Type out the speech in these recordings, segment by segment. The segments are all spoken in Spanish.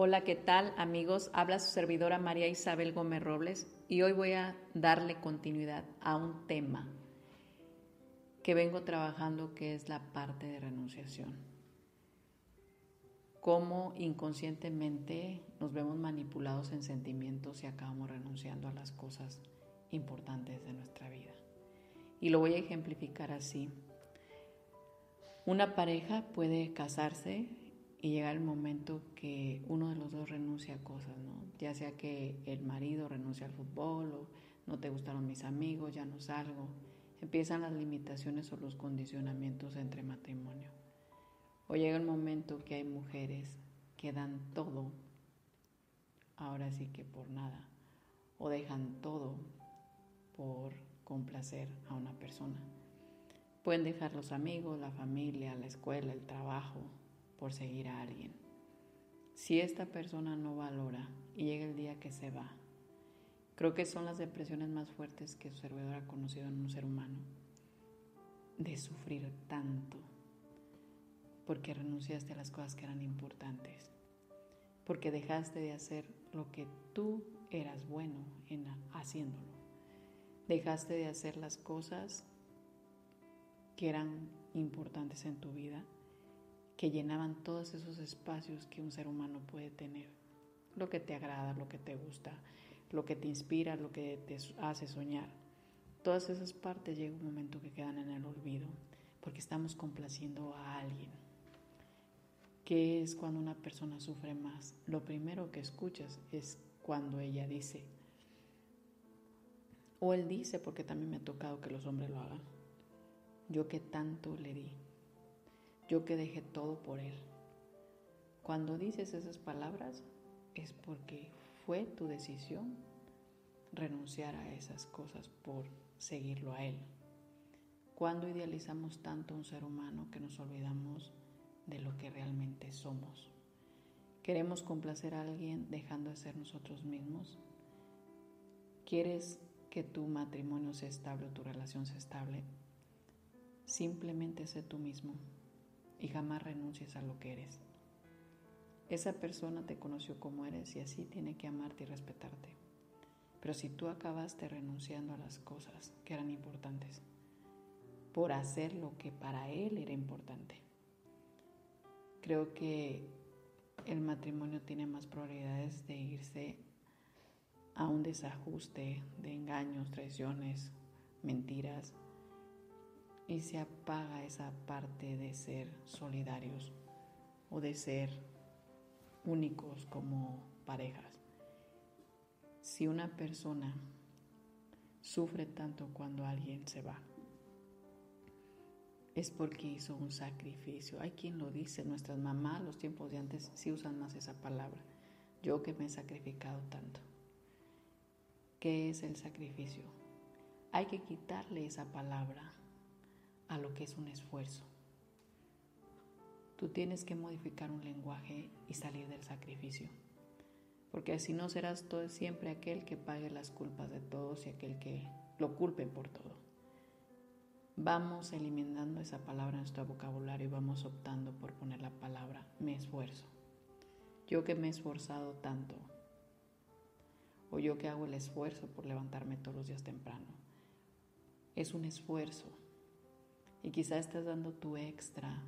Hola, ¿qué tal amigos? Habla su servidora María Isabel Gómez Robles y hoy voy a darle continuidad a un tema que vengo trabajando que es la parte de renunciación. Cómo inconscientemente nos vemos manipulados en sentimientos y acabamos renunciando a las cosas importantes de nuestra vida. Y lo voy a ejemplificar así. Una pareja puede casarse y llega el momento que uno de los dos renuncia a cosas, ¿no? Ya sea que el marido renuncia al fútbol o no te gustaron mis amigos, ya no salgo. Empiezan las limitaciones o los condicionamientos entre matrimonio. O llega el momento que hay mujeres que dan todo, ahora sí que por nada, o dejan todo por complacer a una persona. Pueden dejar los amigos, la familia, la escuela, el trabajo, por seguir a alguien. Si esta persona no valora y llega el día que se va, creo que son las depresiones más fuertes que su servidor ha conocido en un ser humano. De sufrir tanto porque renunciaste a las cosas que eran importantes, porque dejaste de hacer lo que tú eras bueno en haciéndolo. Dejaste de hacer las cosas que eran importantes en tu vida que llenaban todos esos espacios que un ser humano puede tener. Lo que te agrada, lo que te gusta, lo que te inspira, lo que te hace soñar. Todas esas partes llega un momento que quedan en el olvido porque estamos complaciendo a alguien. ¿Qué es cuando una persona sufre más? Lo primero que escuchas es cuando ella dice, o él dice, porque también me ha tocado que los hombres lo hagan, yo que tanto le di, yo que dejé todo por Él. Cuando dices esas palabras es porque fue tu decisión renunciar a esas cosas por seguirlo a Él. Cuando idealizamos tanto a un ser humano que nos olvidamos de lo que realmente somos. Queremos complacer a alguien dejando de ser nosotros mismos. ¿Quieres que tu matrimonio sea estable o tu relación sea estable? Simplemente sé tú mismo y jamás renuncies a lo que eres. Esa persona te conoció como eres y así tiene que amarte y respetarte. Pero si tú acabaste renunciando a las cosas que eran importantes por hacer lo que para él era importante, creo que el matrimonio tiene más probabilidades de irse a un desajuste de engaños, traiciones, mentiras, y se apaga esa parte de ser solidarios o de ser únicos como parejas. Si una persona sufre tanto cuando alguien se va, es porque hizo un sacrificio. Hay quien lo dice, nuestras mamás, los tiempos de antes, sí usan más esa palabra. Yo que me he sacrificado tanto. ¿Qué es el sacrificio? Hay que quitarle esa palabra a lo que es un esfuerzo. Tú tienes que modificar un lenguaje y salir del sacrificio, porque si no serás todo siempre aquel que pague las culpas de todos y aquel que lo culpe por todo. Vamos eliminando esa palabra en nuestro vocabulario y vamos optando por poner la palabra me esfuerzo. Yo que me he esforzado tanto, o yo que hago el esfuerzo por levantarme todos los días temprano. Es un esfuerzo y quizá estás dando tu extra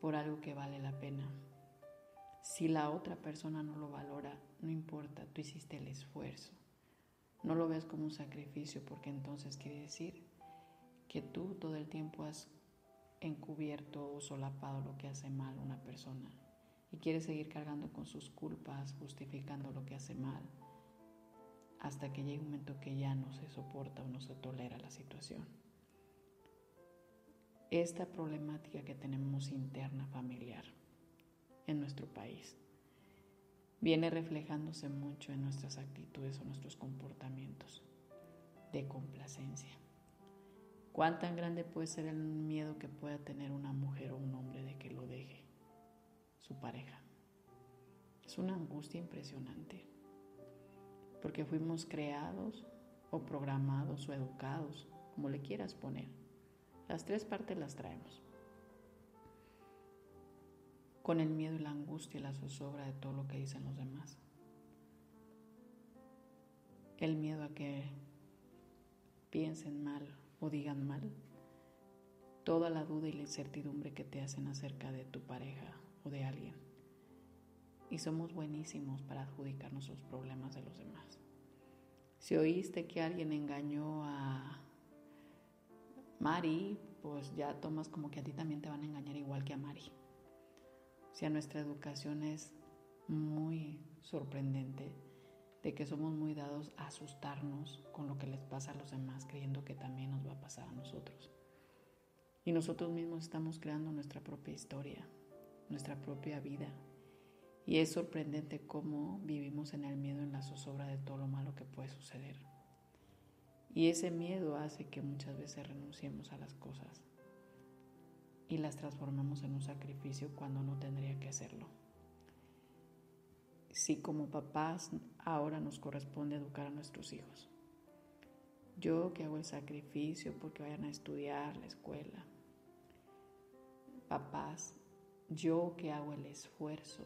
por algo que vale la pena. Si la otra persona no lo valora, no importa, tú hiciste el esfuerzo. No lo ves como un sacrificio porque entonces quiere decir que tú todo el tiempo has encubierto o solapado lo que hace mal una persona y quieres seguir cargando con sus culpas, justificando lo que hace mal, hasta que llegue un momento que ya no se soporta o no se tolera la situación. Esta problemática que tenemos interna familiar en nuestro país viene reflejándose mucho en nuestras actitudes o nuestros comportamientos de complacencia. ¿Cuán tan grande puede ser el miedo que pueda tener una mujer o un hombre de que lo deje su pareja? Es una angustia impresionante, porque fuimos creados o programados o educados, como le quieras poner. Las tres partes las traemos. Con el miedo y la angustia y la zozobra de todo lo que dicen los demás. El miedo a que piensen mal o digan mal. Toda la duda y la incertidumbre que te hacen acerca de tu pareja o de alguien. Y somos buenísimos para adjudicarnos los problemas de los demás. Si oíste que alguien engañó a Mari, pues ya tomas como que a ti también te van a engañar igual que a Mari. O sea, nuestra educación es muy sorprendente de que somos muy dados a asustarnos con lo que les pasa a los demás, creyendo que también nos va a pasar a nosotros. Y nosotros mismos estamos creando nuestra propia historia, nuestra propia vida. Y es sorprendente cómo vivimos en el miedo, en la zozobra de todo lo malo que puede suceder. Y ese miedo hace que muchas veces renunciemos a las cosas y las transformemos en un sacrificio cuando no tendría que hacerlo. Si como papás ahora nos corresponde educar a nuestros hijos. Yo que hago el sacrificio porque vayan a estudiar la escuela. Papás, yo que hago el esfuerzo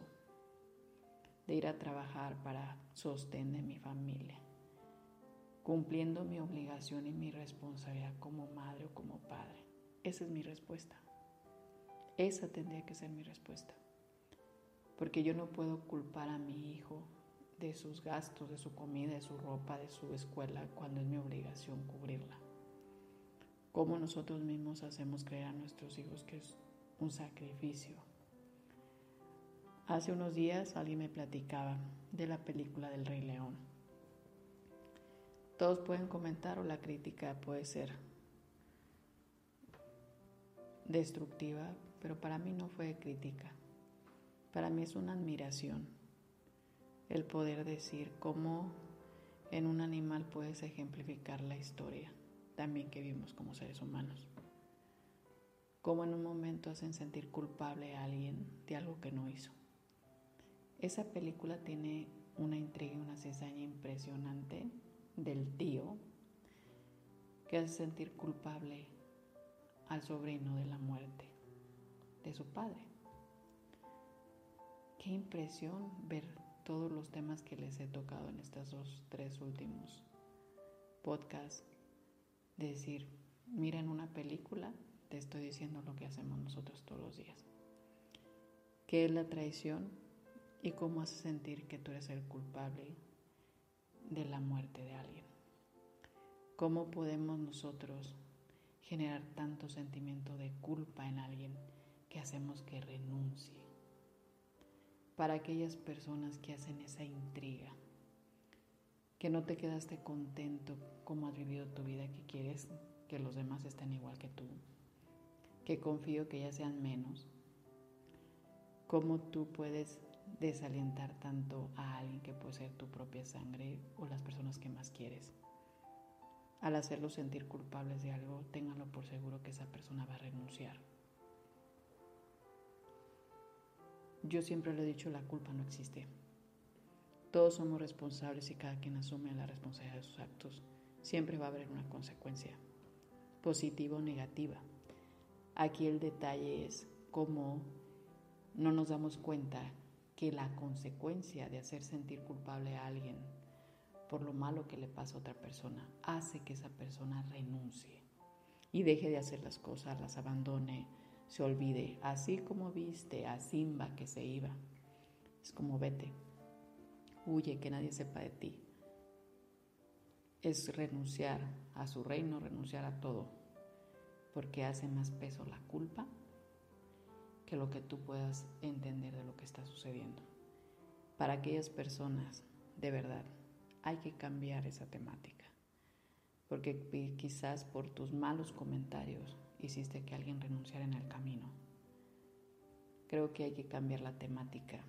de ir a trabajar para sostener mi familia cumpliendo mi obligación y mi responsabilidad como madre o como padre. Esa es mi respuesta. Esa tendría que ser mi respuesta. Porque yo no puedo culpar a mi hijo de sus gastos, de su comida, de su ropa, de su escuela, cuando es mi obligación cubrirla. ¿Cómo nosotros mismos hacemos creer a nuestros hijos que es un sacrificio? Hace unos días alguien me platicaba de la película del Rey León todos pueden comentar o la crítica puede ser destructiva, pero para mí no fue crítica. Para mí es una admiración el poder decir cómo en un animal puedes ejemplificar la historia también que vimos como seres humanos. Cómo en un momento hacen sentir culpable a alguien de algo que no hizo. Esa película tiene una intriga y una cizaña impresionante del tío que hace sentir culpable al sobrino de la muerte de su padre. Qué impresión ver todos los temas que les he tocado en estos dos, tres últimos podcasts. decir, mira en una película, te estoy diciendo lo que hacemos nosotros todos los días. ¿Qué es la traición? Y cómo hace sentir que tú eres el culpable de la muerte de alguien. ¿Cómo podemos nosotros generar tanto sentimiento de culpa en alguien que hacemos que renuncie? Para aquellas personas que hacen esa intriga, que no te quedaste contento como has vivido tu vida, que quieres que los demás estén igual que tú, que confío que ya sean menos, ¿cómo tú puedes desalientar tanto a alguien que puede ser tu propia sangre o las personas que más quieres. Al hacerlos sentir culpables de algo, ténganlo por seguro que esa persona va a renunciar. Yo siempre le he dicho, la culpa no existe. Todos somos responsables y cada quien asume la responsabilidad de sus actos. Siempre va a haber una consecuencia, positiva o negativa. Aquí el detalle es cómo no nos damos cuenta que la consecuencia de hacer sentir culpable a alguien por lo malo que le pasa a otra persona hace que esa persona renuncie y deje de hacer las cosas, las abandone, se olvide, así como viste a Simba que se iba. Es como vete, huye, que nadie sepa de ti. Es renunciar a su reino, renunciar a todo, porque hace más peso la culpa que lo que tú puedas entender de Para aquellas personas, de verdad, hay que cambiar esa temática, porque quizás por tus malos comentarios hiciste que alguien renunciara en el camino. Creo que hay que cambiar la temática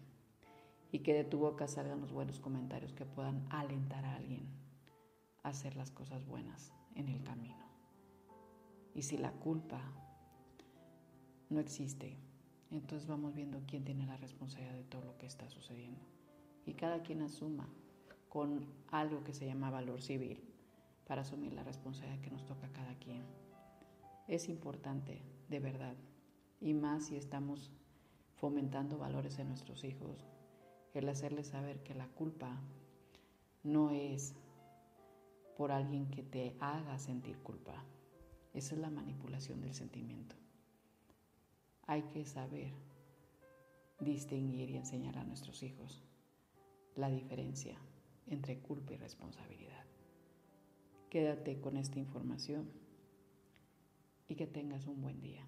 y que de tu boca salgan los buenos comentarios que puedan alentar a alguien a hacer las cosas buenas en el camino. Y si la culpa no existe, entonces vamos viendo quién tiene la responsabilidad de todo lo que está sucediendo. Y cada quien asuma con algo que se llama valor civil para asumir la responsabilidad que nos toca a cada quien. Es importante, de verdad, y más si estamos fomentando valores en nuestros hijos, el hacerles saber que la culpa no es por alguien que te haga sentir culpa. Esa es la manipulación del sentimiento. Hay que saber distinguir y enseñar a nuestros hijos la diferencia entre culpa y responsabilidad. Quédate con esta información y que tengas un buen día.